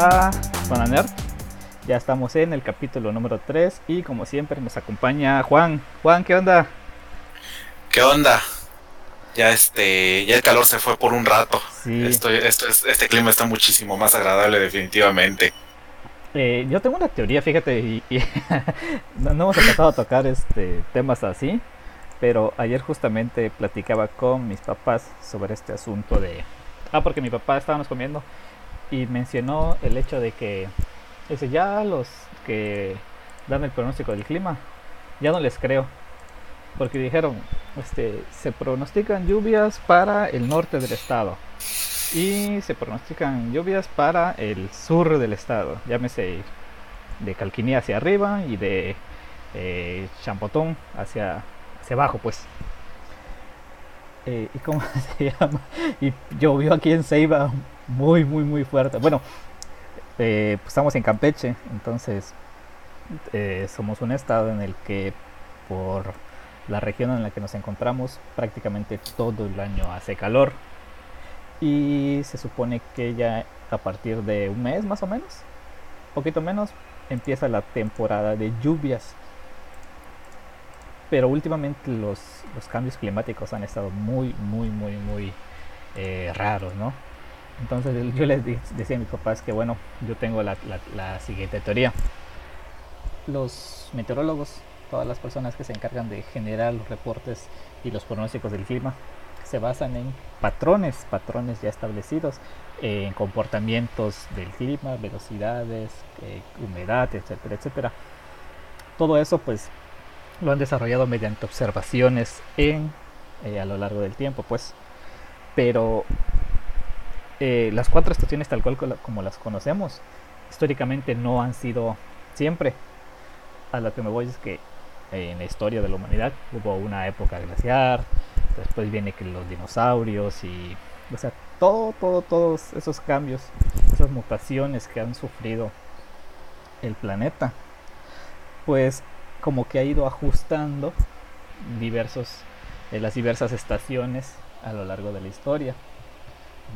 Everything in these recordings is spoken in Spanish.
a Zona Nerd. Ya estamos en el capítulo número 3 y como siempre nos acompaña Juan. Juan, ¿qué onda? ¿Qué onda? Ya este, ya el calor se fue por un rato. Esto, esto este clima está muchísimo más agradable definitivamente. Eh, yo tengo una teoría, fíjate, y, no, hemos empezado a tocar este temas así, pero ayer justamente platicaba con mis papás sobre este asunto de... Ah, porque mi papá estábamos comiendo y mencionó el hecho de que Dice, ya los que dan el pronóstico del clima, ya no les creo. Porque dijeron, este, se pronostican lluvias para el norte del estado. Y se pronostican lluvias para el sur del estado. Llámese de Calquinía hacia arriba y de eh, Champotón hacia, hacia abajo, pues. Eh, ¿Y cómo se llama? Y llovió aquí en Ceiba muy, muy, muy fuerte. Bueno, eh, pues, estamos en Campeche, entonces eh, somos un estado en el que por la región en la que nos encontramos prácticamente todo el año hace calor y se supone que ya a partir de un mes más o menos, poquito menos, empieza la temporada de lluvias. Pero últimamente los, cambios climáticos han estado muy, muy, muy, muy eh, raros, ¿no? Entonces yo les decía a mis papás que bueno, yo tengo la, siguiente teoría. Los meteorólogos, todas las personas que se encargan de generar los reportes y los pronósticos del clima, se basan en patrones, patrones ya establecidos, en comportamientos del clima, velocidades, eh, humedad, etcétera, etcétera. Todo eso pues lo han desarrollado mediante observaciones en, eh, a lo largo del tiempo, pues. Pero eh, las cuatro estaciones tal cual como las conocemos, históricamente no han sido siempre. A lo que me voy es que en la historia de la humanidad hubo una época glaciar, después viene que los dinosaurios y, o sea, todo, todo, todos esos cambios, esas mutaciones que han sufrido el planeta, pues como que ha ido ajustando diversos, eh, las diversas estaciones a lo largo de la historia.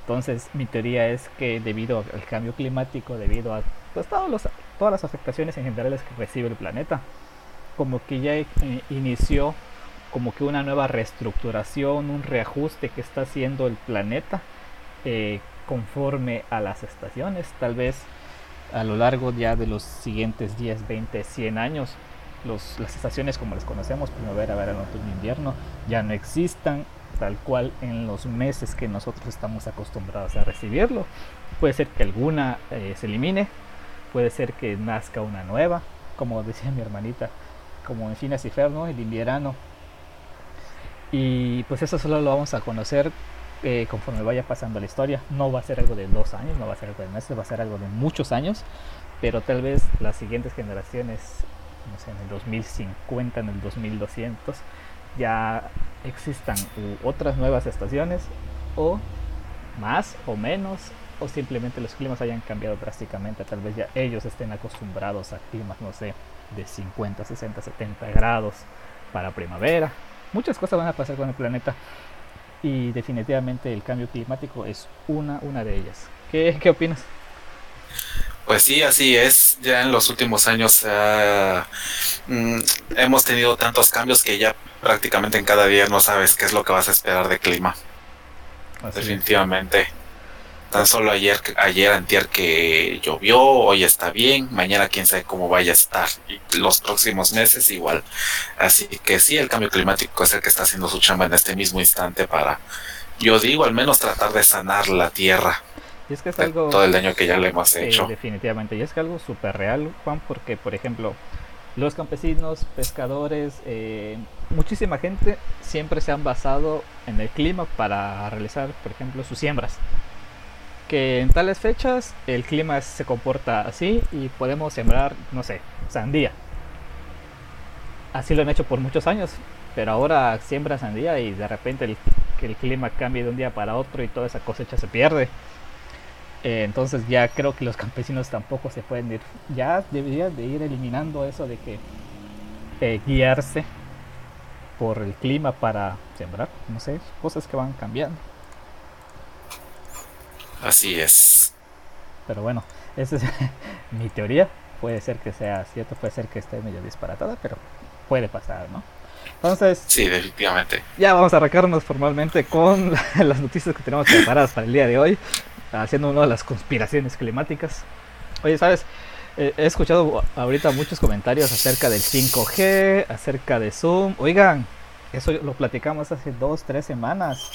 Entonces mi teoría es que debido al cambio climático, debido a pues, todos todas las afectaciones en generales que recibe el planeta, como que ya eh, inició como que una nueva reestructuración, un reajuste que está haciendo el planeta eh, conforme a las estaciones. Tal vez a lo largo ya de los siguientes 10, 20, 100 años, las estaciones como las conocemos, primavera, verano, otoño, invierno, ya no existan tal cual en los meses que nosotros estamos acostumbrados a recibirlo. Puede ser que alguna eh, se elimine, puede ser que nazca una nueva, como decía mi hermanita, como en Finas y ¿no? el invierno. Y pues eso solo lo vamos a conocer eh, conforme vaya pasando la historia. No va a ser algo de dos años, no va a ser algo de meses, va a ser algo de muchos años, pero tal vez las siguientes generaciones, no sé, en el 2050, en el 2200, ya existan otras nuevas estaciones o más o menos o simplemente los climas hayan cambiado drásticamente, tal vez ya ellos estén acostumbrados a climas, no sé, de 50, 60, 70 grados para primavera. Muchas cosas van a pasar con el planeta y definitivamente el cambio climático es una, una de ellas. ¿Qué, qué opinas? Pues sí, así es. Ya en los últimos años mm, hemos tenido tantos cambios que ya prácticamente en cada día no sabes qué es lo que vas a esperar de clima. Definitivamente. Tan solo ayer, ayer antier que llovió, hoy está bien, mañana quién sabe cómo vaya a estar. Y los próximos meses igual. Así que sí, el cambio climático es el que está haciendo su chamba en este mismo instante para, yo digo, al menos tratar de sanar la tierra. Y es que es algo... Todo el daño que ya le hemos hecho. definitivamente. Y es que algo súper real, Juan, porque, por ejemplo, los campesinos, pescadores, eh, muchísima gente siempre se han basado en el clima para realizar, por ejemplo, sus siembras. Que en tales fechas el clima se comporta así y podemos sembrar, no sé, sandía. Así lo han hecho por muchos años, pero ahora siembra sandía y de repente el, el clima cambia de un día para otro y toda esa cosecha se pierde. Eh, entonces ya creo que los campesinos tampoco se pueden ir. Ya deberían de ir eliminando eso de que eh, guiarse por el clima para sembrar. No sé, cosas que van cambiando. Así es. Pero bueno, esa es mi teoría. Puede ser que sea cierto, puede ser que esté medio disparatada, pero puede pasar, ¿no? Entonces, sí, definitivamente. Ya vamos a arrancarnos formalmente con las noticias que tenemos preparadas para el día de hoy, haciendo una de las conspiraciones climáticas. Oye, ¿sabes? he escuchado ahorita muchos comentarios acerca del 5G, acerca de Zoom. Oigan, eso lo platicamos hace dos, tres semanas.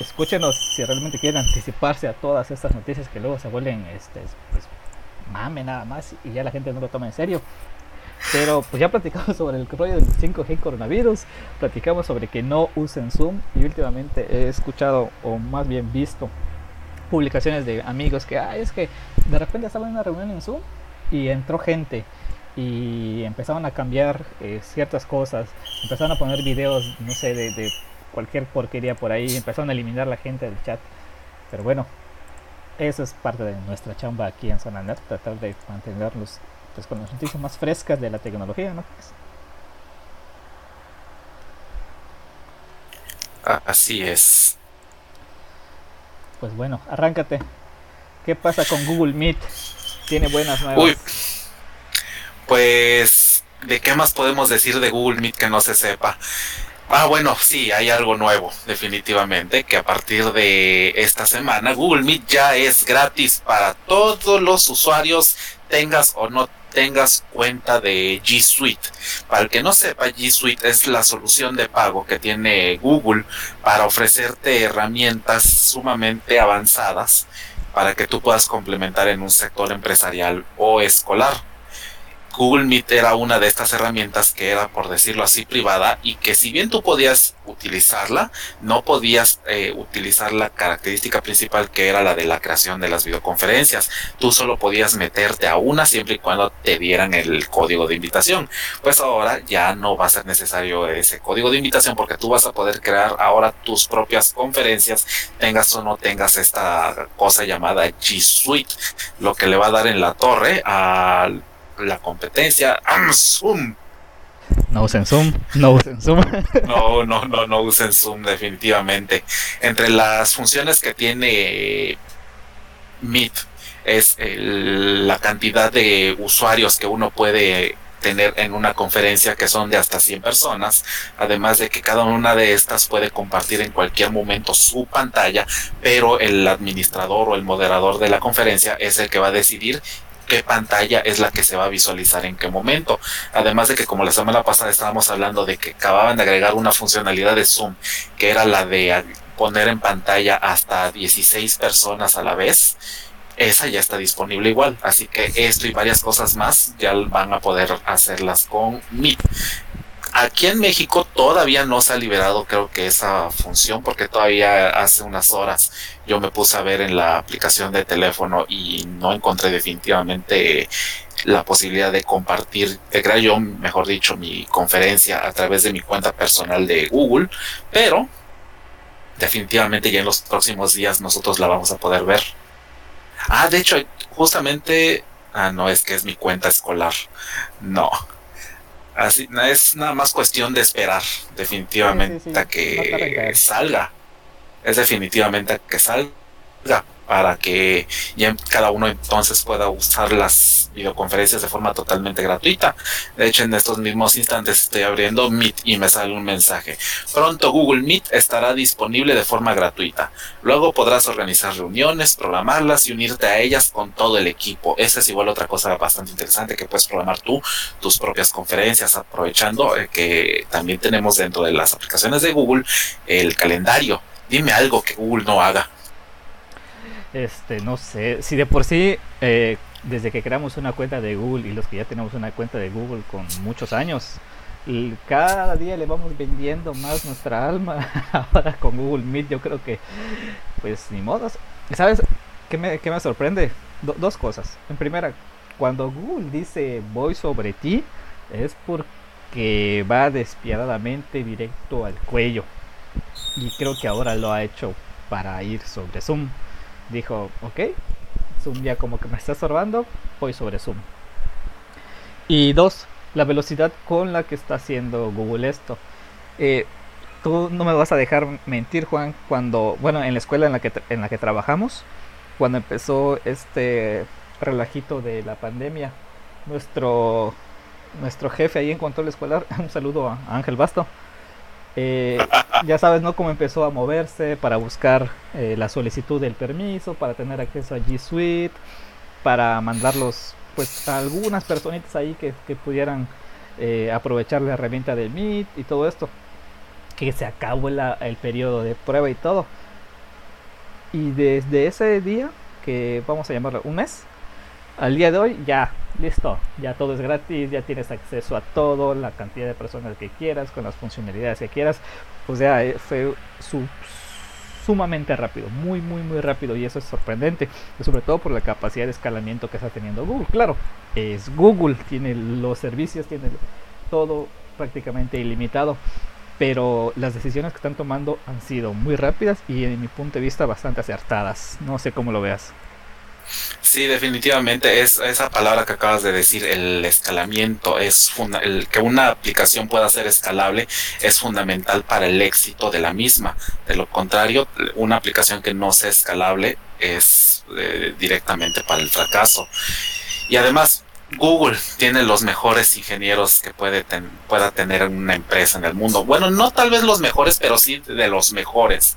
Escúchenos si realmente quieren anticiparse a todas estas noticias que luego se vuelven, este, pues, mame nada más y ya la gente no lo toma en serio. Pero pues ya platicamos sobre el rollo del 5G coronavirus, platicamos sobre que no usen Zoom y últimamente he escuchado o más bien visto publicaciones de amigos que, ah, es que de repente estaba en una reunión en Zoom y entró gente y empezaron a cambiar eh, ciertas cosas, empezaron a poner videos, no sé, de, cualquier porquería por ahí, empezaron a eliminar la gente del chat. Pero bueno, eso es parte de nuestra chamba aquí en Zona Net, tratar de mantenerlos pues, con las noticias más frescas de la tecnología, ¿no? Así es. Pues bueno, arráncate. ¿Qué pasa con Google Meet? Tiene buenas nuevas. Uy, pues, ¿de qué más podemos decir de Google Meet que no se sepa? Ah, bueno, sí, hay algo nuevo, definitivamente, que a partir de esta semana Google Meet ya es gratis para todos los usuarios, tengas o no tengas cuenta de G Suite. Para el que no sepa, G Suite es la solución de pago que tiene Google para ofrecerte herramientas sumamente avanzadas para que tú puedas complementar en un sector empresarial o escolar. Google Meet era una de estas herramientas que era, por decirlo así, privada y que si bien tú podías utilizarla, no podías eh, utilizar la característica principal que era la de la creación de las videoconferencias. Tú solo podías meterte a una siempre y cuando te dieran el código de invitación. Pues ahora ya no va a ser necesario ese código de invitación porque tú vas a poder crear ahora tus propias conferencias, tengas o no tengas esta cosa llamada G Suite, lo que le va a dar en la torre al la competencia. Zoom. No usen Zoom, no usen Zoom. no, no, no, no usen Zoom definitivamente. Entre las funciones que tiene Meet es la cantidad de usuarios que uno puede tener en una conferencia que son de hasta 100 personas, además de que cada una de estas puede compartir en cualquier momento su pantalla, pero el administrador o el moderador de la conferencia es el que va a decidir qué pantalla es la que se va a visualizar en qué momento. Además de que como la semana pasada estábamos hablando de que acababan de agregar una funcionalidad de Zoom, que era la de poner en pantalla hasta 16 personas a la vez, esa ya está disponible igual. Así que esto y varias cosas más ya van a poder hacerlas con Meet. Aquí en México todavía no se ha liberado creo que esa función porque todavía hace unas horas yo me puse a ver en la aplicación de teléfono y no encontré definitivamente la posibilidad de compartir, de crear yo, mejor dicho, mi conferencia a través de mi cuenta personal de Google, pero definitivamente ya en los próximos días nosotros la vamos a poder ver. Ah, de hecho, justamente, ah, no, es que es mi cuenta escolar. No, Así, es nada más cuestión de esperar, definitivamente, a que salga. Es definitivamente a que salga para que ya cada uno entonces pueda usar las videoconferencias de forma totalmente gratuita. De hecho, en estos mismos instantes estoy abriendo Meet y me sale un mensaje. Pronto Google Meet estará disponible de forma gratuita. Luego podrás organizar reuniones, programarlas y unirte a ellas con todo el equipo. Esa es igual otra cosa bastante interesante que puedes programar tú tus propias conferencias aprovechando eh, que también tenemos dentro de las aplicaciones de Google el calendario. Dime algo que Google no haga. Este, no sé, si de por sí, eh, desde que creamos una cuenta de Google y los que ya tenemos una cuenta de Google con muchos años, cada día le vamos vendiendo más nuestra alma. Ahora con Google Meet yo creo que, pues ni modos. ¿Sabes qué me, qué me sorprende? dos cosas. En primera, cuando Google dice voy sobre ti, es porque va despiadadamente directo al cuello. Y creo que ahora lo ha hecho para ir sobre Zoom dijo, ok, Zoom ya como que me está estorbando, voy sobre Zoom. Y dos, la velocidad con la que está haciendo Google esto. Eh, tú no me vas a dejar mentir, Juan, cuando, bueno, en la escuela en la que, en la que trabajamos, cuando empezó este relajito de la pandemia, nuestro nuestro jefe ahí en control escolar, un saludo a Ángel Basto, eh, ya sabes, ¿no? Cómo empezó a moverse para buscar eh, la solicitud del permiso, para tener acceso a G Suite, para mandarlos, pues, a algunas personitas ahí que, pudieran eh, aprovechar la herramienta del Meet y todo esto. Que se acabó el periodo de prueba y todo. Y desde ese día, que vamos a llamarlo un mes, al día de hoy ya, listo, ya todo es gratis, ya tienes acceso a todo, la cantidad de personas que quieras, con las funcionalidades que quieras. O sea, eh, fue sumamente rápido, muy, muy, muy rápido y eso es sorprendente, sobre todo por la capacidad de escalamiento que está teniendo Google. Claro, es Google, tiene los servicios, tiene todo prácticamente ilimitado, pero las decisiones que están tomando han sido muy rápidas y en mi punto de vista bastante acertadas. No sé cómo lo veas. Sí, definitivamente es esa palabra que acabas de decir, el escalamiento, es el que una aplicación pueda ser escalable es fundamental para el éxito de la misma. De lo contrario, una aplicación que no sea escalable es eh, directamente para el fracaso. Y además, Google tiene los mejores ingenieros que puede pueda tener una empresa en el mundo. Bueno, no tal vez los mejores, pero sí de los mejores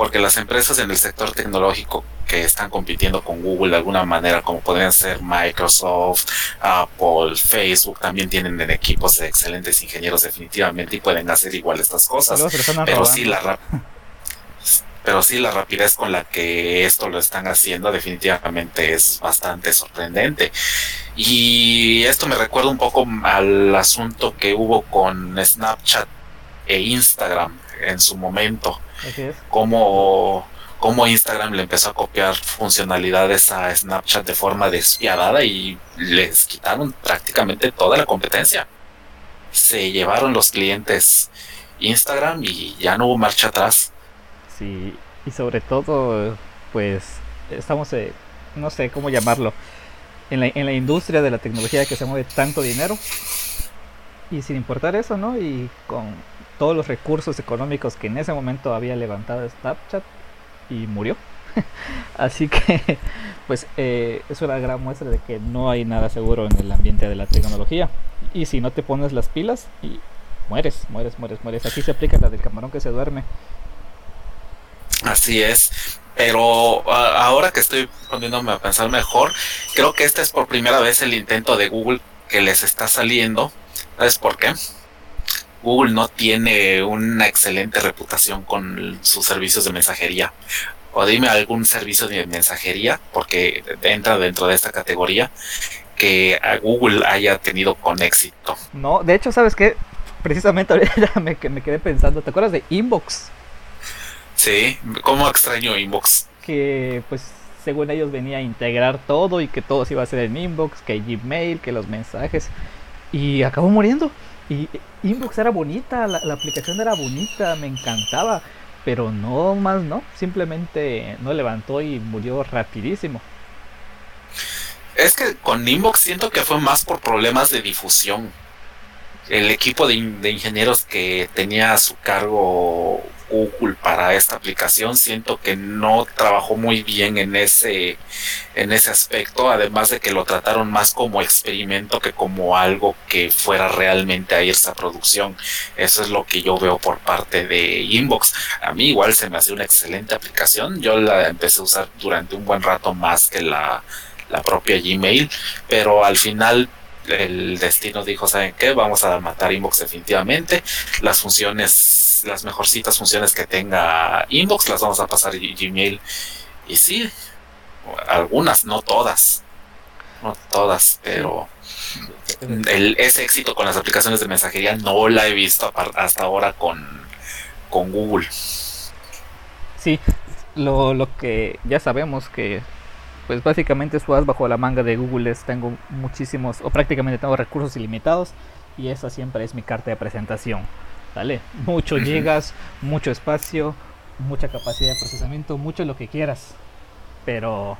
porque las empresas en el sector tecnológico que están compitiendo con Google de alguna manera, como podrían ser Microsoft, Apple, Facebook, también tienen equipos de excelentes ingenieros definitivamente y pueden hacer igual estas cosas. Pero, sí la pero sí la rapidez con la que esto lo están haciendo definitivamente es bastante sorprendente. Y esto me recuerda un poco al asunto que hubo con Snapchat e Instagram en su momento como Cómo, Instagram le empezó a copiar funcionalidades a Snapchat de forma despiadada y les quitaron prácticamente toda la competencia. Se llevaron los clientes Instagram y ya no hubo marcha atrás. Sí, y sobre todo, pues estamos, eh, no sé cómo llamarlo, en la, en la industria de la tecnología que se mueve tanto dinero y sin importar eso, ¿no? Y con todos los recursos económicos que en ese momento había levantado Snapchat y murió. Así que, pues, eh, es una gran muestra de que no hay nada seguro en el ambiente de la tecnología. Y si no te pones las pilas, y mueres, mueres, mueres, mueres. Aquí se aplica la del camarón que se duerme. Así es. Pero ahora que estoy poniéndome a pensar mejor, creo que este es por primera vez el intento de Google que les está saliendo. ¿Sabes por qué? Google no tiene una excelente reputación con sus servicios de mensajería. O dime algún servicio de mensajería, porque entra dentro de esta categoría, que a Google haya tenido con éxito. No, de hecho, ¿sabes qué? Precisamente ahorita me, me quedé pensando, ¿te acuerdas de Inbox? Sí, ¿cómo extraño Inbox? Que pues según ellos venía a integrar todo y que todo se iba a hacer en Inbox, que Gmail, que los mensajes. Y acabó muriendo. Y Inbox era bonita, la, aplicación era bonita, me encantaba, pero no más, ¿no? Simplemente no levantó y murió rapidísimo. Es que con Inbox siento que fue más por problemas de difusión. El equipo de, ingenieros que tenía a su cargo Google para esta aplicación siento que no trabajó muy bien en ese en ese aspecto además de que lo trataron más como experimento que como algo que fuera realmente a irse a producción eso es lo que yo veo por parte de Inbox a mí igual se me hace una excelente aplicación yo la empecé a usar durante un buen rato más que la la propia Gmail, pero al final el destino dijo, ¿saben qué? Vamos a matar Inbox definitivamente. Las funciones, las mejorcitas funciones que tenga Inbox las vamos a pasar a Gmail. Y sí, algunas, no todas. No todas, pero el, ese éxito con las aplicaciones de mensajería no la he visto hasta ahora con, con Google. Sí, lo, lo que ya sabemos que pues básicamente su as bajo la manga de Google es tengo muchísimos o prácticamente tengo recursos ilimitados y esa siempre es mi carta de presentación. ¿Vale? Mucho gigas, mucho espacio, mucha capacidad de procesamiento, mucho lo que quieras. Pero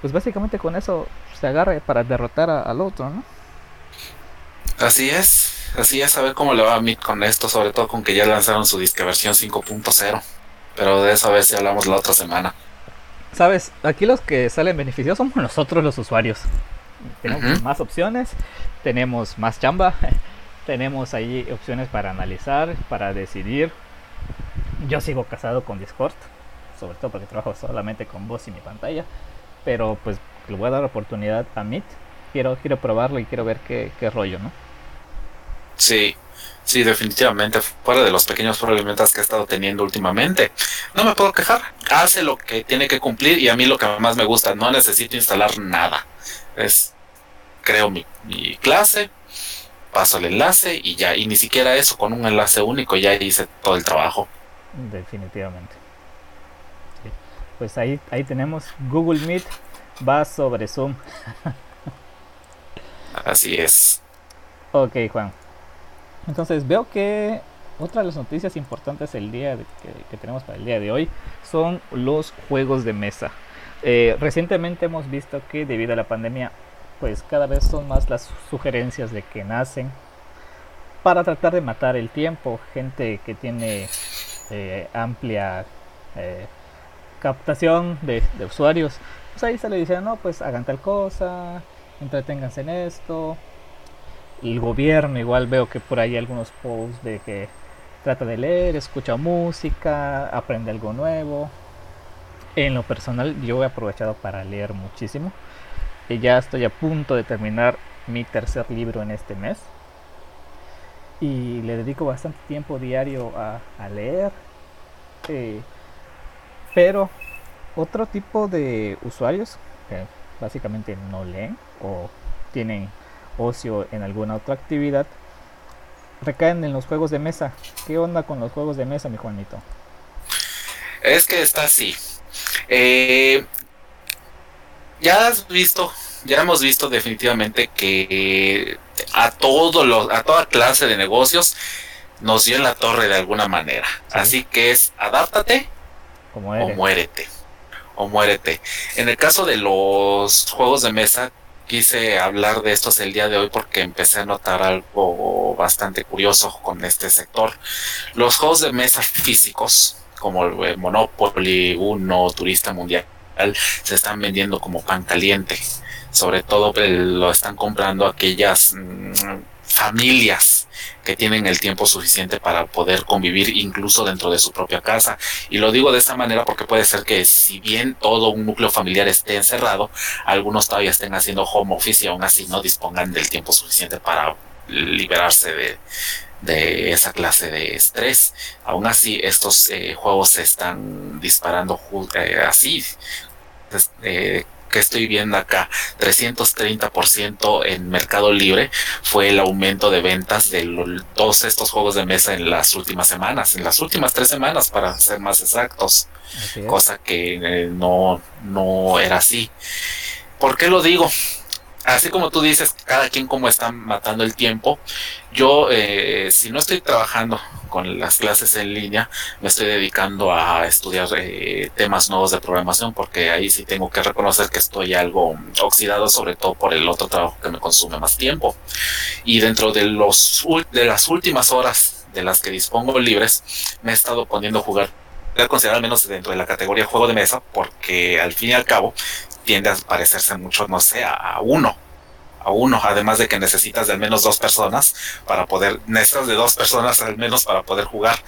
pues básicamente con eso se agarra para derrotar al otro, ¿no? Así es, así es, a ver cómo le va a mí con esto, sobre todo con que ya lanzaron su disque versión 5.0. Pero de eso a ver si hablamos la otra semana. Sabes, aquí los que salen beneficiosos somos nosotros los usuarios. Tenemos más opciones, tenemos más chamba, tenemos ahí opciones para analizar, para decidir. Yo sigo casado con Discord, sobre todo porque trabajo solamente con voz y mi pantalla, pero pues le voy a dar oportunidad a Meet. Quiero, quiero probarlo y quiero ver qué, qué rollo, ¿no? Sí, Sí, definitivamente, fuera de los pequeños problemas que he estado teniendo últimamente. No me puedo quejar. Hace lo que tiene que cumplir y a mí lo que más me gusta, no necesito instalar nada. Es, creo mi, clase, paso el enlace y ya, y ni siquiera eso, con un enlace único ya hice todo el trabajo. Definitivamente. Pues ahí, ahí tenemos Google Meet va sobre Zoom. Así es. Ok, Juan. Entonces veo que otra de las noticias importantes el día que, tenemos para el día de hoy son los juegos de mesa. Eh, recientemente hemos visto que debido a la pandemia, pues cada vez son más las sugerencias de que nacen para tratar de matar el tiempo. Gente que tiene eh, amplia eh, captación de, de, usuarios, pues ahí se le dice, no, pues hagan tal cosa, entreténganse en esto, el gobierno, igual veo que por ahí algunos posts de que trata de leer, escucha música, aprende algo nuevo. En lo personal yo he aprovechado para leer muchísimo. Y ya estoy a punto de terminar mi tercer libro en este mes. Y le dedico bastante tiempo diario a, leer. Eh, pero otro tipo de usuarios que básicamente no leen o tienen ocio en alguna otra actividad, recaen en los juegos de mesa. ¿Qué onda con los juegos de mesa, mi Juanito? Es que está así. Eh, ya has visto, ya hemos visto definitivamente que a todo los, a toda clase de negocios nos dio en la torre de alguna manera. Así que es adáptate o muérete. O muérete. En el caso de los juegos de mesa, quise hablar de estos el día de hoy porque empecé a notar algo bastante curioso con este sector. Los juegos de mesa físicos, como el Monopoly, Uno, Turista Mundial, se están vendiendo como pan caliente. Sobre todo eh, lo están comprando aquellas mm, familias que tienen el tiempo suficiente para poder convivir incluso dentro de su propia casa. Y lo digo de esta manera porque puede ser que si bien todo un núcleo familiar esté encerrado, algunos todavía estén haciendo home office y aún así no dispongan del tiempo suficiente para liberarse de, de esa clase de estrés. Aún así, estos eh, juegos se están disparando eh, así. Eh, que estoy viendo acá, 330% en Mercado Libre, fue el aumento de ventas de todos estos juegos de mesa en las últimas semanas, en las últimas tres semanas para ser más exactos, cosa que eh, no, no era así. ¿Por qué lo digo? Así como tú dices, cada quien como está matando el tiempo, yo eh, si no estoy trabajando con las clases en línea, me estoy dedicando a estudiar eh, temas nuevos de programación porque ahí sí tengo que reconocer que estoy algo oxidado, sobre todo por el otro trabajo que me consume más tiempo. Y dentro de, los, de las últimas horas de las que dispongo libres, me he estado poniendo a jugar considerar al menos dentro de la categoría juego de mesa, porque al fin y al cabo tiende a parecerse mucho, no sé, a uno a uno, además de que necesitas de al menos dos personas para poder, necesitas de dos personas al menos para poder jugar.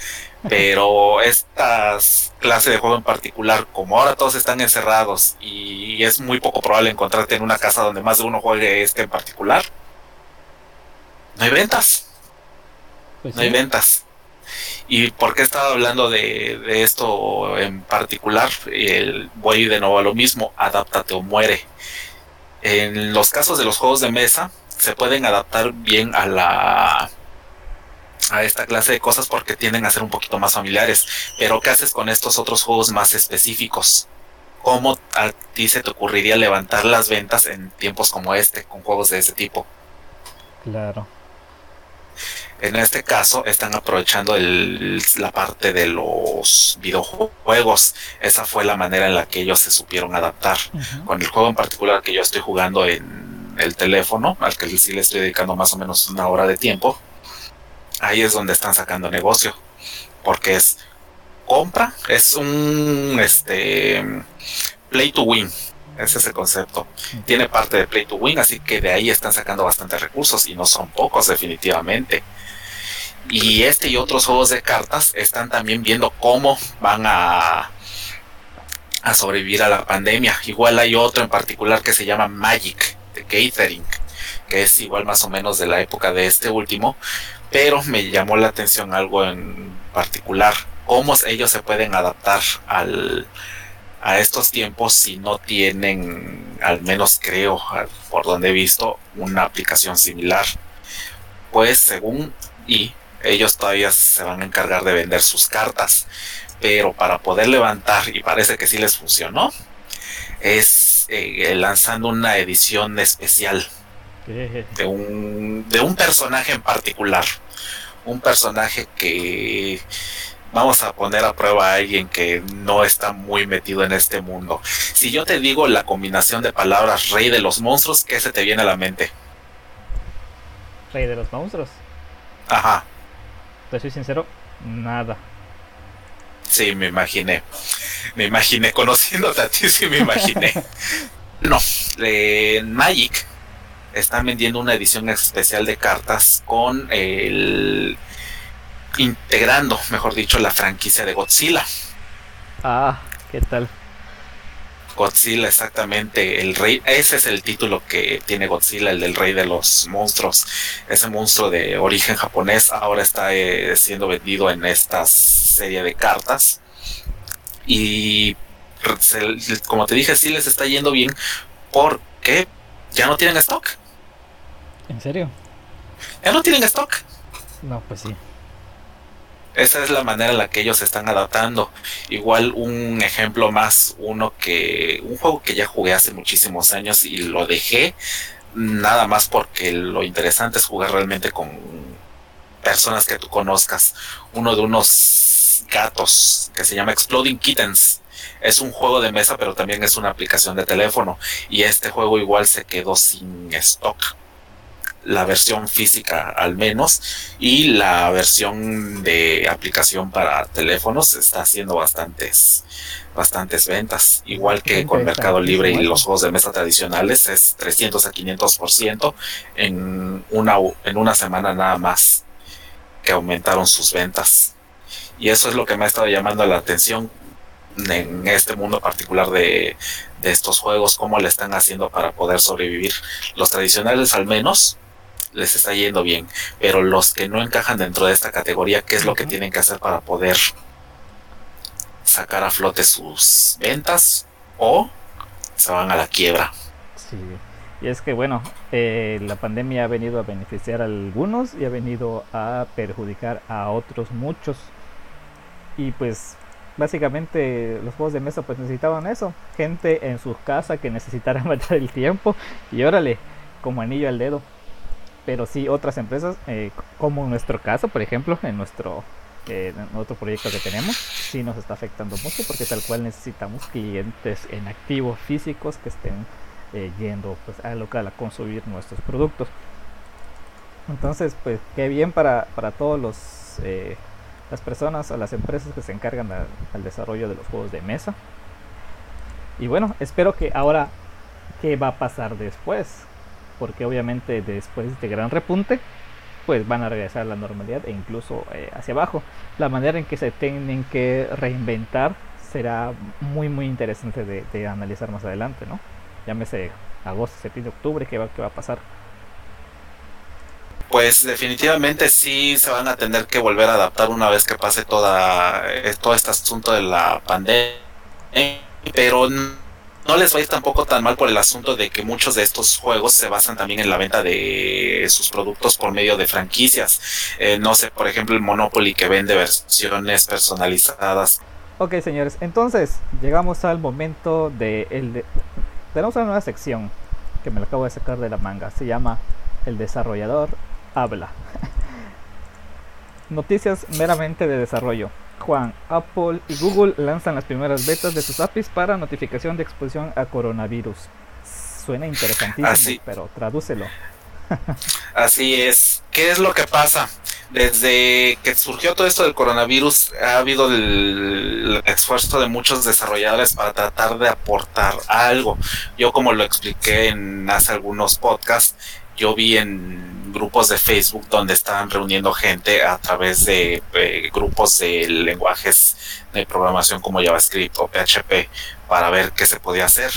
Pero estas clase de juego en particular, como ahora todos están encerrados y es muy poco probable encontrarte en una casa donde más de uno juegue este en particular, no hay ventas. Pues no hay ventas. ¿Y por qué estaba hablando de, esto en particular? El, voy de nuevo a lo mismo, adáptate o muere en los casos de los juegos de mesa se pueden adaptar bien a la a esta clase de cosas porque tienden a ser un poquito más familiares. Pero ¿qué haces con estos otros juegos más específicos? ¿Cómo a ti se te ocurriría levantar las ventas en tiempos como este, con juegos de ese tipo? Claro. En este caso están aprovechando la parte de los videojuegos. Esa fue la manera en la que ellos se supieron adaptar. Con el juego en particular que yo estoy jugando en el teléfono, al que sí le estoy dedicando más o menos una hora de tiempo, ahí es donde están sacando negocio. Porque es compra, es un este play to win. Ese es el concepto. Tiene parte de play to win, así que de ahí están sacando bastantes recursos y no son pocos definitivamente. Y este y otros juegos de cartas están también viendo cómo van a, a sobrevivir a la pandemia. Igual hay otro en particular que se llama Magic, de Gathering, que es igual más o menos de la época de este último, pero me llamó la atención algo en particular, cómo ellos se pueden adaptar al, a estos tiempos si no tienen, al menos creo, por donde he visto, una aplicación similar. Pues según y ellos todavía se van a encargar de vender sus cartas, pero para poder levantar, y parece que sí les funcionó, es eh, lanzando una edición especial de un, de un personaje en particular. Un personaje que vamos a poner a prueba a alguien que no está muy metido en este mundo. Si yo te digo la combinación de palabras rey de los monstruos, ¿qué se te viene a la mente? Rey de los monstruos. Ajá. Te soy sincero, nada. Sí, me imaginé. Me imaginé, conociéndote a ti, sí me imaginé. no, eh, Magic están vendiendo una edición especial de cartas con el integrando, mejor dicho, la franquicia de Godzilla. Ah, ¿qué tal? Godzilla, exactamente, el rey, ese es el título que tiene Godzilla, el del rey de los monstruos. Ese monstruo de origen japonés ahora está eh, siendo vendido en esta serie de cartas. Y como te dije, sí les está yendo bien porque ya no tienen stock. ¿En serio? Ya no tienen stock. No, pues sí. Esa es la manera en la que ellos se están adaptando. Igual un ejemplo más, uno que, un juego que ya jugué hace muchísimos años y lo dejé nada más porque lo interesante es jugar realmente con personas que tú conozcas. Uno de unos gatos que se llama Exploding Kittens. Es un juego de mesa, pero también es una aplicación de teléfono. Y este juego igual se quedó sin stock la versión física al menos y la versión de aplicación para teléfonos está haciendo bastantes bastantes ventas. Igual que con Mercado Libre y los juegos de mesa tradicionales es 300 a 500% en una en una semana nada más que aumentaron sus ventas. Y eso es lo que me ha estado llamando la atención en este mundo particular de, de estos juegos, cómo le están haciendo para poder sobrevivir. Los tradicionales al menos les está yendo bien, pero los que no encajan dentro de esta categoría, ¿qué es lo que tienen que hacer para poder sacar a flote sus ventas o se van a la quiebra? Sí, y es que bueno, eh, la pandemia ha venido a beneficiar a algunos y ha venido a perjudicar a otros muchos. Y pues básicamente los juegos de mesa pues necesitaban eso, gente en sus casas que necesitara matar el tiempo y órale, como anillo al dedo pero sí otras empresas, eh, como en nuestro caso, por ejemplo, en nuestro eh, otro proyecto que tenemos, sí nos está afectando mucho porque tal cual necesitamos clientes en activo físicos que estén eh, yendo pues, al local a consumir nuestros productos. Entonces, pues qué bien para, para todos los las personas o las empresas que se encargan al desarrollo de los juegos de mesa. Y bueno, espero que ahora, ¿qué va a pasar después? Porque obviamente después de gran repunte, pues van a regresar a la normalidad e incluso eh, hacia abajo. La manera en que se tienen que reinventar será muy muy interesante de, analizar más adelante, ¿no? Llámese agosto, septiembre, octubre, ¿qué va, qué va a pasar? Pues definitivamente sí se van a tener que volver a adaptar una vez que pase toda, eh, todo este asunto de la pandemia, pero no les va tampoco tan mal por el asunto de que muchos de estos juegos se basan también en la venta de sus productos por medio de franquicias. Eh, no sé, por ejemplo, el Monopoly que vende versiones personalizadas. Ok, señores, entonces llegamos al momento de el tenemos una nueva sección que me la acabo de sacar de la manga. Se llama El desarrollador habla. Noticias meramente de desarrollo. Juan, Apple y Google lanzan las primeras betas de sus APIs para notificación de exposición a coronavirus. Suena interesantísimo, pero tradúcelo. Así es. ¿Qué es lo que pasa? desde que surgió todo esto del coronavirus, ha habido el, esfuerzo de muchos desarrolladores para tratar de aportar algo. Yo, como lo expliqué en hace algunos podcasts, yo vi en grupos de Facebook donde estaban reuniendo gente a través de eh, grupos de lenguajes de programación como JavaScript o PHP para ver qué se podía hacer.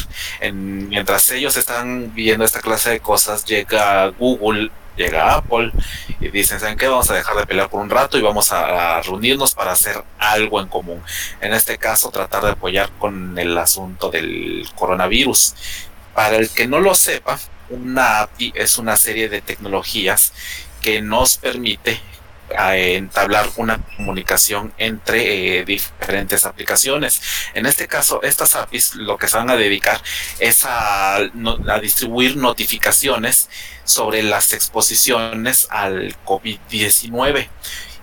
mientras ellos están viendo esta clase de cosas, llega Google llega Apple y dicen, ¿saben qué? Vamos a dejar de pelear por un rato y vamos a, reunirnos para hacer algo en común. En este caso, tratar de apoyar con el asunto del coronavirus. Para el que no lo sepa, una API es una serie de tecnologías que nos permite a entablar una comunicación entre eh, diferentes aplicaciones. En este caso, estas APIs lo que se van a dedicar es a, a distribuir notificaciones sobre las exposiciones al COVID-19.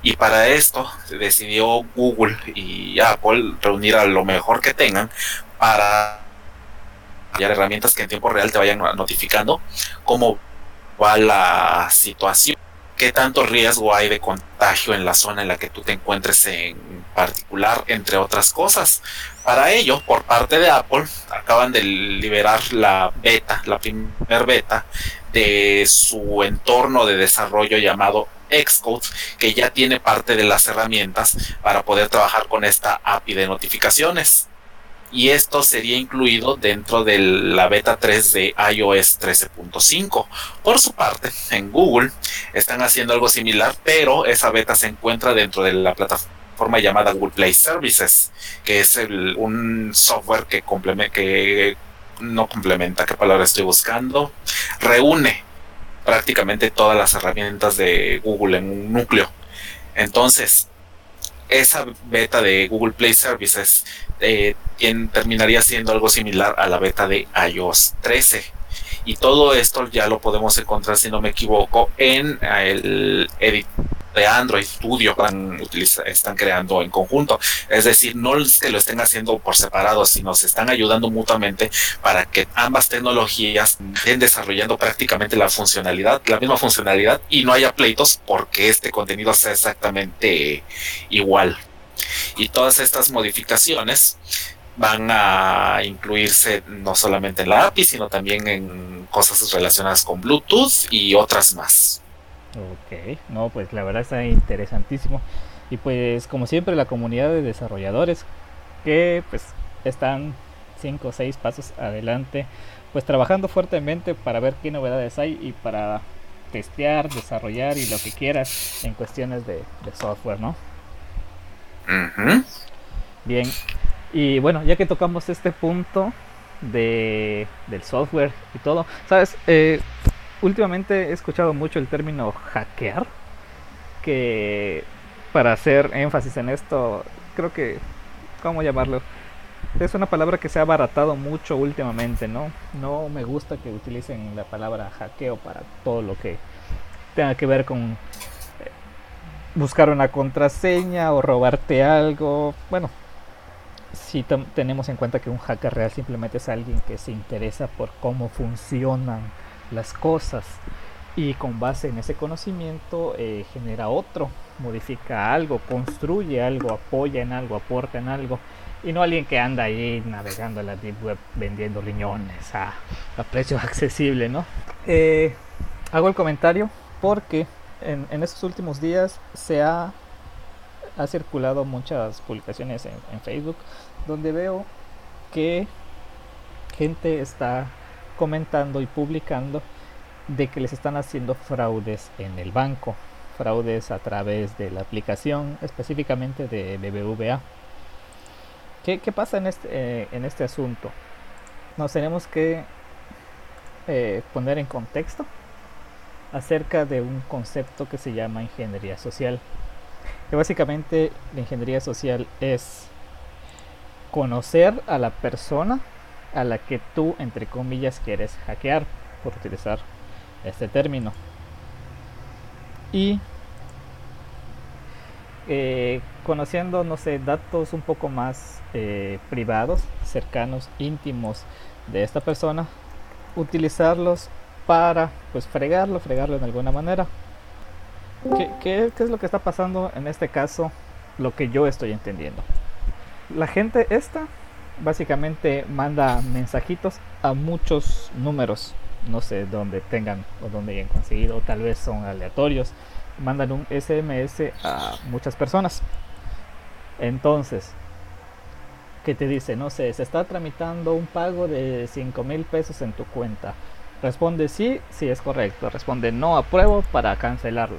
Y para esto decidió Google y Apple reunir a lo mejor que tengan para herramientas que en tiempo real te vayan notificando cómo va la situación qué tanto riesgo hay de contagio en la zona en la que tú te encuentres en particular, entre otras cosas. Para ello, por parte de Apple, acaban de liberar la beta, la primera beta de su entorno de desarrollo llamado Xcode, que ya tiene parte de las herramientas para poder trabajar con esta API de notificaciones y esto sería incluido dentro de la beta 3 de iOS 13.5. Por su parte, en Google están haciendo algo similar, pero esa beta se encuentra dentro de la plataforma llamada Google Play Services, que es un software que, que no complementa, qué palabra estoy buscando, reúne prácticamente todas las herramientas de Google en un núcleo. Entonces, esa beta de Google Play Services eh, terminaría siendo algo similar a la beta de iOS 13. Y todo esto ya lo podemos encontrar, si no me equivoco, en el edit de Android Studio están creando en conjunto. Es decir, no es que lo estén haciendo por separado, sino se están ayudando mutuamente para que ambas tecnologías estén desarrollando prácticamente la funcionalidad, la misma funcionalidad y no haya pleitos porque este contenido sea exactamente igual. Y todas estas modificaciones van a incluirse no solamente en la API, sino también en cosas relacionadas con Bluetooth y otras más. Ok, no, pues la verdad está interesantísimo. Y pues como siempre la comunidad de desarrolladores que pues están 5 o 6 pasos adelante, pues trabajando fuertemente para ver qué novedades hay y para testear, desarrollar y lo que quieras en cuestiones de, software, ¿no? Bien, y bueno, ya que tocamos este punto de, del software y todo, ¿sabes? Eh, últimamente he escuchado mucho el término hackear, que para hacer énfasis en esto, creo que, ¿cómo llamarlo? Es una palabra que se ha abaratado mucho últimamente, ¿no? No me gusta que utilicen la palabra hackeo para todo lo que tenga que ver con eh, buscar una contraseña o robarte algo. Bueno, si tenemos en cuenta que un hacker real simplemente es alguien que se interesa por cómo funcionan las cosas y con base en ese conocimiento eh, genera otro, modifica algo, construye algo, apoya en algo, aporta en algo y no alguien que anda ahí navegando en la deep web vendiendo riñones a, a precio accesible, ¿no? Eh, hago el comentario porque en, en, estos últimos días se ha, ha circulado muchas publicaciones en, en Facebook donde veo que gente está comentando y publicando de que les están haciendo fraudes en el banco, fraudes a través de la aplicación, específicamente de BBVA. ¿Qué, pasa en este, eh, en este asunto? Nos tenemos que eh, poner en contexto acerca de un concepto que se llama ingeniería social. Que básicamente la ingeniería social es conocer a la persona a la que tú, entre comillas, quieres hackear, por utilizar este término. Y eh, conociendo, no sé, datos un poco más eh, privados, cercanos, íntimos de esta persona, utilizarlos para, pues, fregarlo, fregarlo de alguna manera. ¿Qué, es lo que está pasando en este caso? Lo que yo estoy entendiendo. La gente esta básicamente manda mensajitos a muchos números. No sé dónde tengan o dónde hayan conseguido, o tal vez son aleatorios. Mandan un SMS a muchas personas. Entonces, ¿qué te dice? No sé, se está tramitando un pago de 5 mil pesos en tu cuenta. Responde sí, sí es correcto. Responde no, apruebo para cancelarlo.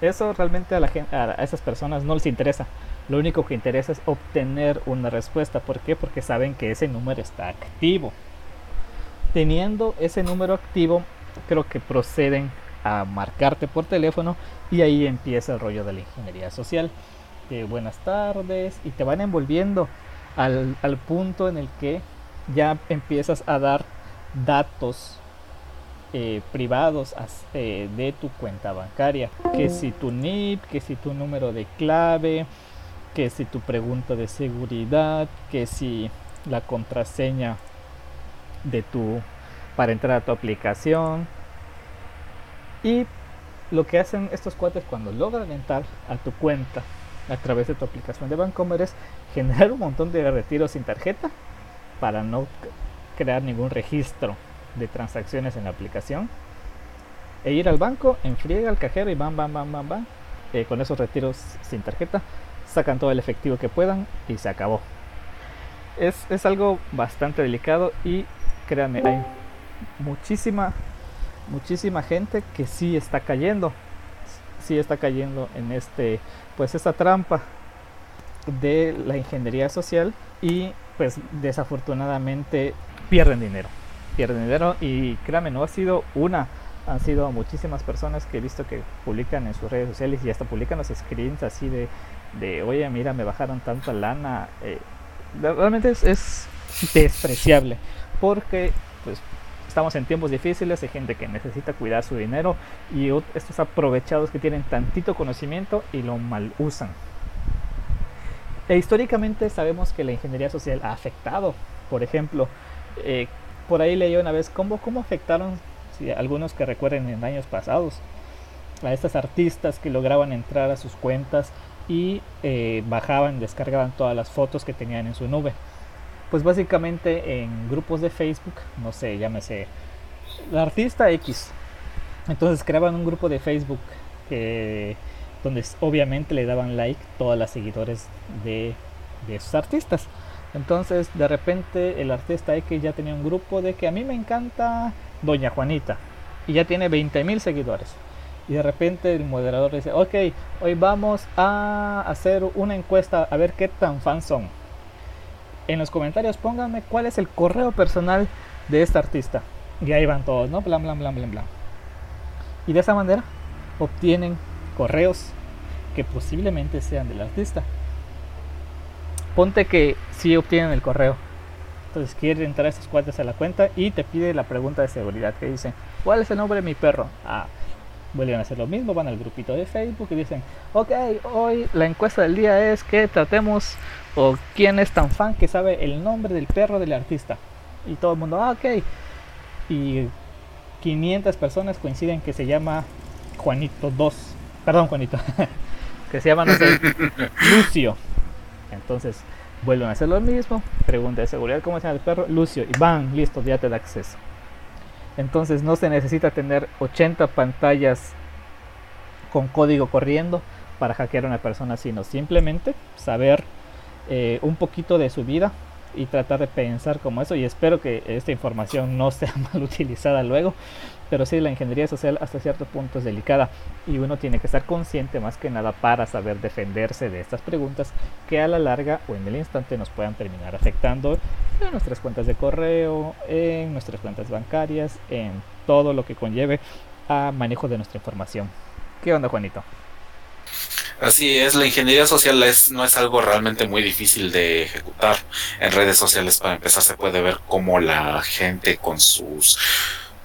Eso realmente a, la gente, a esas personas no les interesa. Lo único que interesa es obtener una respuesta. ¿Por qué? Porque saben que ese número está activo. Teniendo ese número activo, creo que proceden a marcarte por teléfono y ahí empieza el rollo de la ingeniería social. De buenas tardes y te van envolviendo al, al punto en el que ya empiezas a dar datos eh, privados eh, de tu cuenta bancaria. Que si tu NIP, que si tu número de clave, que si tu pregunta de seguridad, que si la contraseña de tu para entrar a tu aplicación. Y lo que hacen estos cuates cuando logran entrar a tu cuenta a través de tu aplicación de Bancomer es generar un montón de retiros sin tarjeta para no crear ningún registro de transacciones en la aplicación e ir al banco, enfriega al cajero y van, van, van, van, van. Eh, con esos retiros sin tarjeta, sacan todo el efectivo que puedan y se acabó. Es, es algo bastante delicado y créanme, hay muchísima, muchísima gente que sí está cayendo, sí está cayendo en este, pues esta trampa de la ingeniería social y pues desafortunadamente pierden dinero pierde dinero y créanme, no ha sido una, han sido muchísimas personas que he visto que publican en sus redes sociales y hasta publican los screens así de, de oye, mira, me bajaron tanta lana. Eh, realmente es, despreciable porque pues estamos en tiempos difíciles, hay gente que necesita cuidar su dinero y estos aprovechados que tienen tantito conocimiento y lo mal usan. E históricamente sabemos que la ingeniería social ha afectado, por ejemplo, eh, por ahí leí una vez cómo, cómo afectaron, algunos que recuerden en años pasados, a estas artistas que lograban entrar a sus cuentas y eh, bajaban, descargaban todas las fotos que tenían en su nube. Pues básicamente en grupos de Facebook, no sé, llámese la artista X. Entonces creaban un grupo de Facebook donde obviamente le daban like todas las seguidores de, de esos artistas. Entonces, de repente, el artista X ya tenía un grupo de que a mí me encanta Doña Juanita y ya tiene 20 mil seguidores. Y de repente el moderador dice: Ok, hoy vamos a hacer una encuesta a ver qué tan fans son. En los comentarios pónganme cuál es el correo personal de este artista. Y ahí van todos, ¿no? Bla, bla, bla, bla, bla. Y de esa manera obtienen correos que posiblemente sean del artista ponte que si obtienen el correo. Entonces quiere entrar estos cuates a la cuenta y te pide la pregunta de seguridad que dice, ¿cuál es el nombre de mi perro? Ah, vuelven a hacer lo mismo, van al grupito de Facebook y dicen, ok, hoy la encuesta del día es que tratemos o quién es tan fan que sabe el nombre del perro del artista. Y todo el mundo, ah, ok. Y 500 personas coinciden que se llama Juanito 2. Perdón, Juanito. que se llama, no sé, Lucio. Entonces vuelven a hacer lo mismo, pregunta de seguridad, ¿cómo se llama el perro? Lucio, y van, listo, ya te da acceso. Entonces no se necesita tener 80 pantallas con código corriendo para hackear a una persona, sino simplemente saber eh, un poquito de su vida y tratar de pensar como eso. Y espero que esta información no sea mal utilizada luego pero sí la ingeniería social hasta cierto punto es delicada y uno tiene que estar consciente más que nada para saber defenderse de estas preguntas que a la larga o en el instante nos puedan terminar afectando en nuestras cuentas de correo, en nuestras cuentas bancarias, en todo lo que conlleve a manejo de nuestra información. ¿Qué onda Juanito? Así es, la ingeniería social es, no es algo realmente muy difícil de ejecutar. En redes sociales, para empezar, se puede ver cómo la gente con sus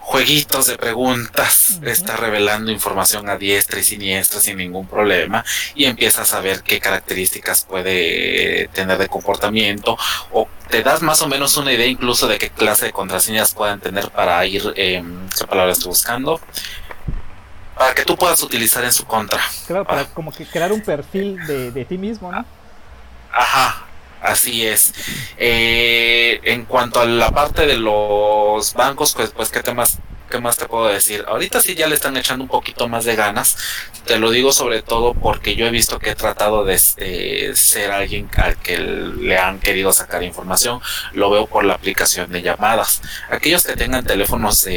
jueguitos de preguntas está revelando información a diestra y siniestra sin ningún problema y empiezas a ver qué características puede tener de comportamiento o te das más o menos una idea incluso de qué clase de contraseñas pueden tener para ir, eh, qué palabra estoy buscando, para que tú puedas utilizar en su contra. Claro, para ah. como que crear un perfil de, de ti mismo, ¿no? Ajá, Así es. Eh, en cuanto a la parte de los bancos, pues, pues ¿qué temas ¿qué más te puedo decir? Ahorita sí ya le están echando un poquito más de ganas. Te lo digo sobre todo porque yo he visto que he tratado de eh, ser alguien al que le han querido sacar información. Lo veo por la aplicación de llamadas. Aquellos que tengan teléfonos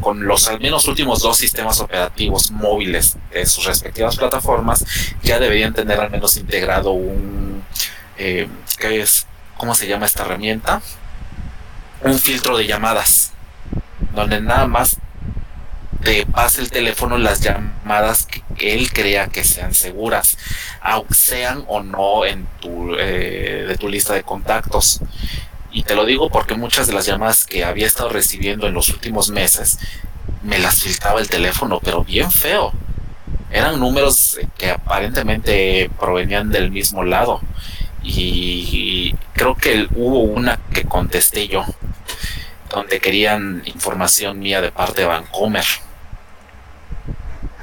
con los al menos últimos dos sistemas operativos móviles de sus respectivas plataformas ya deberían tener al menos integrado un... Eh, ¿Qué es? ¿Cómo se llama esta herramienta? Un filtro de llamadas donde nada más te pase el teléfono las llamadas que él crea que sean seguras, aunque sean o no en tu, eh, de tu lista de contactos. Y te lo digo porque muchas de las llamadas que había estado recibiendo en los últimos meses me las filtraba el teléfono, pero bien feo. Eran números que aparentemente provenían del mismo lado. Y creo que hubo una que contesté yo donde querían información mía de parte de Vancomer.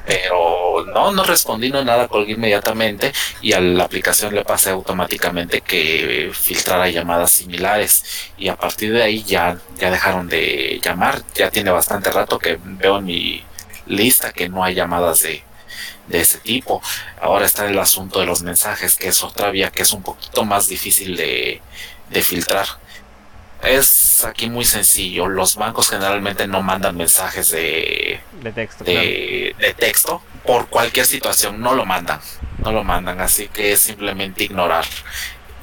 Pero no, no respondí, no nada, colgué inmediatamente y a la aplicación le pasé automáticamente que filtrara llamadas similares y a partir de ahí ya, ya dejaron de llamar. Ya tiene bastante rato que veo en mi lista que no hay llamadas de, de ese tipo. Ahora está el asunto de los mensajes, que es otra vía que es un poquito más difícil de, de filtrar es aquí muy sencillo. Los bancos generalmente no mandan mensajes de, de texto. De, texto por cualquier situación, no lo mandan. No lo mandan, así que es simplemente ignorar.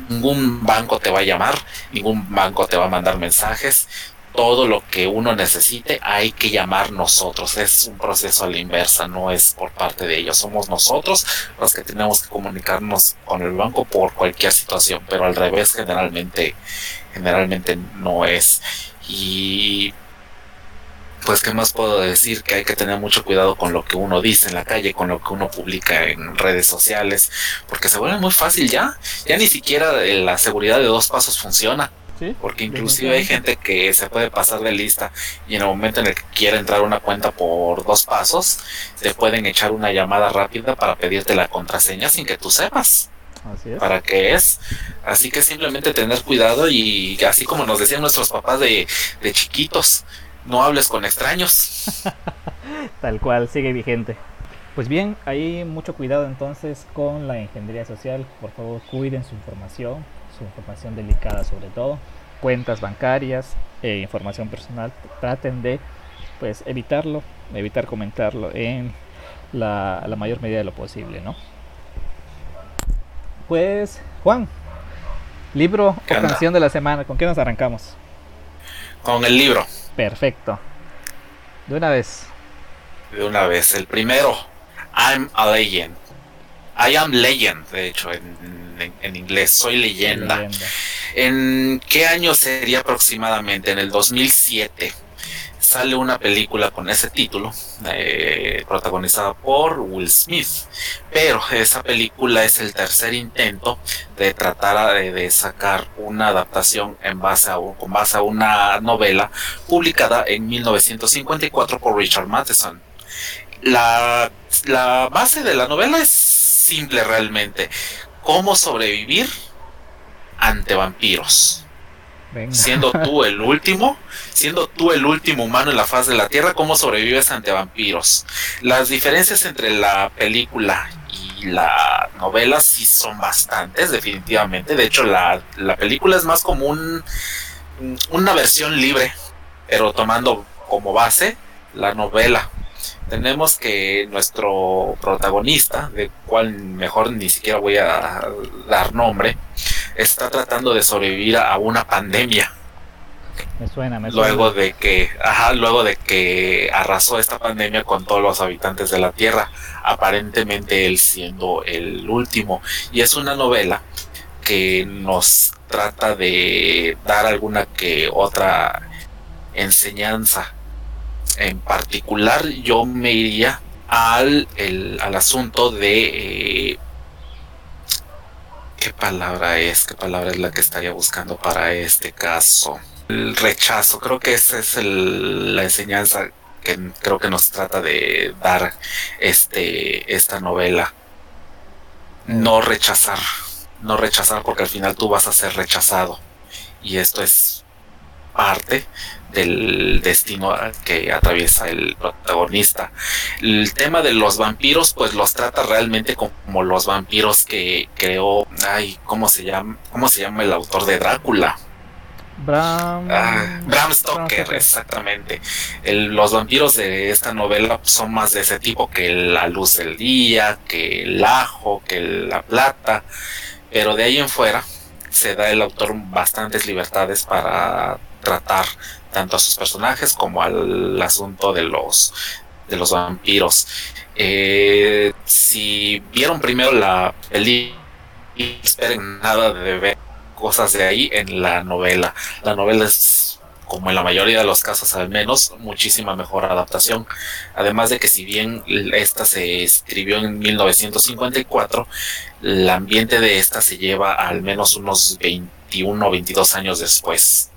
Ningún banco te va a llamar, ningún banco te va a mandar mensajes. Todo lo que uno necesite hay que llamar nosotros. Es un proceso a la inversa, no es por parte de ellos. Somos nosotros los que tenemos que comunicarnos con el banco por cualquier situación, pero al revés generalmente generalmente no es. Y pues qué más puedo decir que hay que tener mucho cuidado con lo que uno dice en la calle, con lo que uno publica en redes sociales, porque se vuelve muy fácil ya, ya ni siquiera la seguridad de dos pasos funciona. Porque inclusive hay gente que se puede pasar de lista y en el momento en el que quiere entrar una cuenta por dos pasos, te pueden echar una llamada rápida para pedirte la contraseña sin que tú sepas para qué es. Así que simplemente tener cuidado y así como nos decían nuestros papás de, de chiquitos, no hables con extraños. Tal cual, sigue vigente. Pues bien, hay mucho cuidado entonces con la ingeniería social. Por favor, cuiden su información, su información delicada sobre todo, cuentas bancarias, e información personal. Traten de pues evitarlo, evitar comentarlo en la, la mayor medida de lo posible, ¿no? Pues, Juan, libro o canción de la semana, ¿con qué nos arrancamos? Con el libro. Perfecto. De una vez. De una vez. El primero, I'm a Legend. I am Legend, de hecho, en, inglés. Soy leyenda. leyenda. ¿En qué año sería aproximadamente? En el 2007 sale una película con ese título, eh, protagonizada por Will Smith. Pero esa película es el tercer intento de tratar de, sacar una adaptación en base a, con base a una novela publicada en 1954 por Richard Matheson. La, la base de la novela es simple realmente. Cómo sobrevivir ante vampiros siendo tú el último, siendo tú el último humano en la faz de la Tierra, ¿cómo sobrevives ante vampiros? Las diferencias entre la película y la novela sí son bastantes, definitivamente. De hecho, la, la película es más como un, una versión libre, pero tomando como base la novela. Tenemos que nuestro protagonista, de cual mejor ni siquiera voy a dar nombre, está tratando de sobrevivir a una pandemia. Me suena, me suena. Luego de que, ajá, luego de que arrasó esta pandemia con todos los habitantes de la Tierra, aparentemente él siendo el último. Y es una novela que nos trata de dar alguna que otra enseñanza. En particular, yo me iría al, al asunto de eh, ¿Qué palabra es? ¿Qué palabra es la que estaría buscando para este caso? El rechazo, creo que esa es la enseñanza que creo que nos trata de dar este esta novela. No rechazar, no rechazar porque al final tú vas a ser rechazado y esto es parte del destino que atraviesa el protagonista. El tema de los vampiros, pues los trata realmente como los vampiros que creó, ay, ¿cómo se llama? ¿Cómo se llama el autor de Drácula? Bram, ah, Bram Stoker, exactamente. los vampiros de esta novela son más de ese tipo que la luz del día, que el ajo, que la plata, pero de ahí en fuera se da el autor bastantes libertades para tratar tanto a sus personajes como al asunto de los de los vampiros. Eh, si vieron primero la película, esperen nada de ver cosas de ahí en la novela. La novela es, como en la mayoría de los casos al menos, muchísima mejor adaptación. Además de que si bien esta se escribió en 1954, el ambiente de esta se lleva al menos unos 21 o 22 años después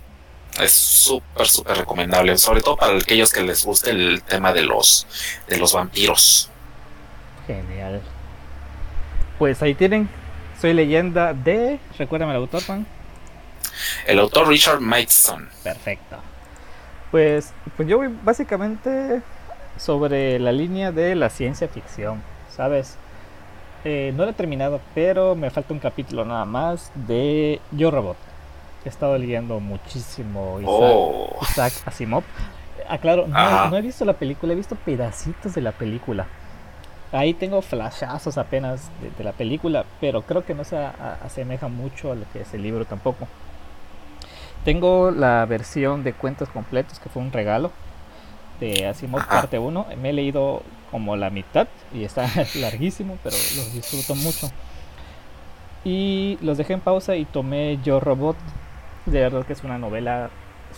es súper, súper recomendable, sobre todo para aquellos que les guste el tema de los, de los vampiros. Genial. Pues ahí tienen, soy leyenda de, recuérdame el autor, Juan. El autor Richard Matheson. Perfecto. Pues, pues yo voy básicamente sobre la línea de la ciencia ficción, ¿sabes? Eh, no lo he terminado, pero me falta un capítulo nada más de Yo Robot he estado leyendo muchísimo Isaac, oh. Asimov. Aclaro, ah, no, he visto la película, he visto pedacitos de la película. Ahí tengo flashazos apenas de, la película, pero creo que no se asemeja mucho a lo que es el libro tampoco. Tengo la versión de cuentos completos que fue un regalo de Asimov parte 1. Me he leído como la mitad y está larguísimo, pero los disfruto mucho. Y los dejé en pausa y tomé Yo Robot de verdad que es una novela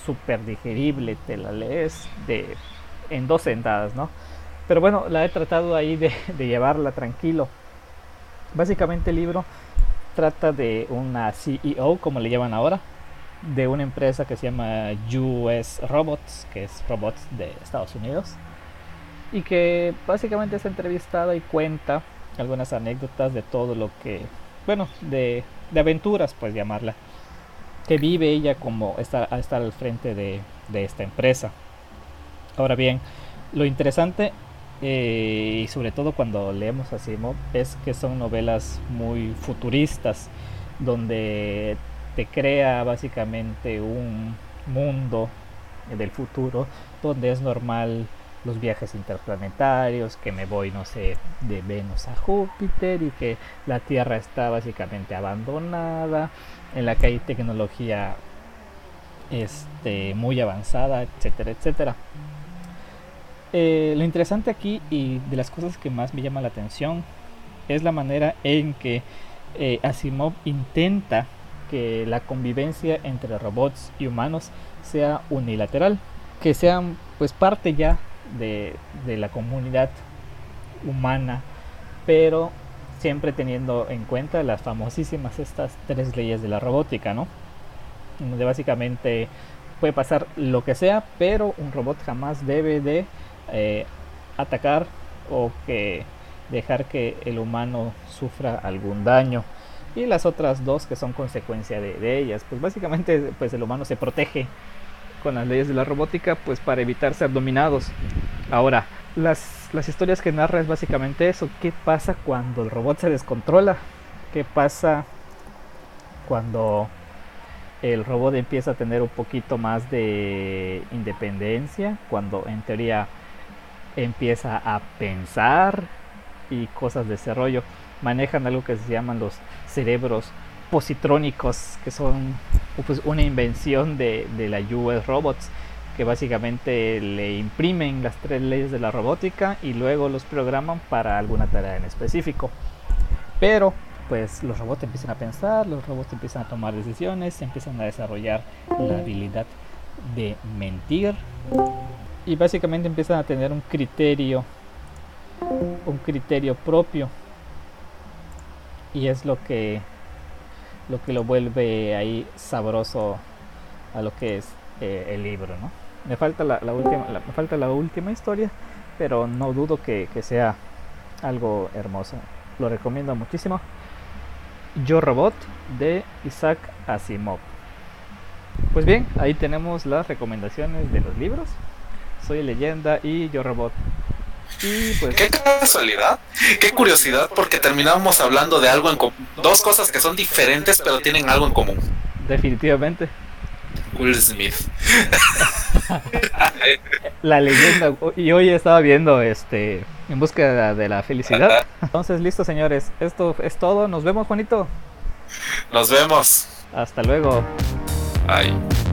súper digerible, te la lees de, en dos sentadas, ¿no? Pero bueno, la he tratado ahí de, llevarla tranquilo. Básicamente el libro trata de una CEO, como le llaman ahora, de una empresa que se llama US Robots, que es robots de Estados Unidos, y que básicamente es entrevistada y cuenta algunas anécdotas de todo lo que, bueno, de, de aventuras, pues llamarla, que vive ella como estar, estar al frente de, esta empresa. Ahora bien, lo interesante eh, y sobre todo cuando leemos a Simon es que son novelas muy futuristas donde te crea básicamente un mundo del futuro donde es normal los viajes interplanetarios, que me voy, no sé, de Venus a Júpiter y que la Tierra está básicamente abandonada, en la que hay tecnología este, muy avanzada, etcétera, etcétera. Eh, lo interesante aquí y de las cosas que más me llama la atención es la manera en que eh, Asimov intenta que la convivencia entre robots y humanos sea unilateral, que sean pues parte ya de, de la comunidad humana, pero siempre teniendo en cuenta las famosísimas estas tres leyes de la robótica, ¿no? Donde básicamente puede pasar lo que sea, pero un robot jamás debe de eh, atacar o que dejar que el humano sufra algún daño. Y las otras dos que son consecuencia de, de ellas, pues básicamente pues el humano se protege con las leyes de la robótica pues para evitar ser dominados. Ahora, las, las historias que narra es básicamente eso. ¿Qué pasa cuando el robot se descontrola? ¿Qué pasa cuando el robot empieza a tener un poquito más de independencia? Cuando en teoría empieza a pensar y cosas de ese rollo. Manejan algo que se llaman los cerebros positrónicos, que son pues, una invención de, de la US Robots que básicamente le imprimen las tres leyes de la robótica y luego los programan para alguna tarea en específico. Pero pues los robots empiezan a pensar, los robots empiezan a tomar decisiones, empiezan a desarrollar la habilidad de mentir y básicamente empiezan a tener un criterio un criterio propio y es lo que lo que lo vuelve ahí sabroso a lo que es eh, el libro, ¿no? Me falta la, última, me falta la última historia, pero no dudo que, que sea algo hermoso. Lo recomiendo muchísimo. Yo Robot de Isaac Asimov. Pues bien, ahí tenemos las recomendaciones de los libros. Soy leyenda y Yo Robot. Y pues... Qué casualidad, qué curiosidad, porque terminamos hablando de algo en común. Dos cosas que son diferentes, pero tienen algo en común. Definitivamente. Will Smith. la leyenda. Y hoy estaba viendo este en búsqueda de la felicidad. Entonces, listo, señores. Esto es todo. Nos vemos, Juanito. Nos vemos. Hasta luego. Bye.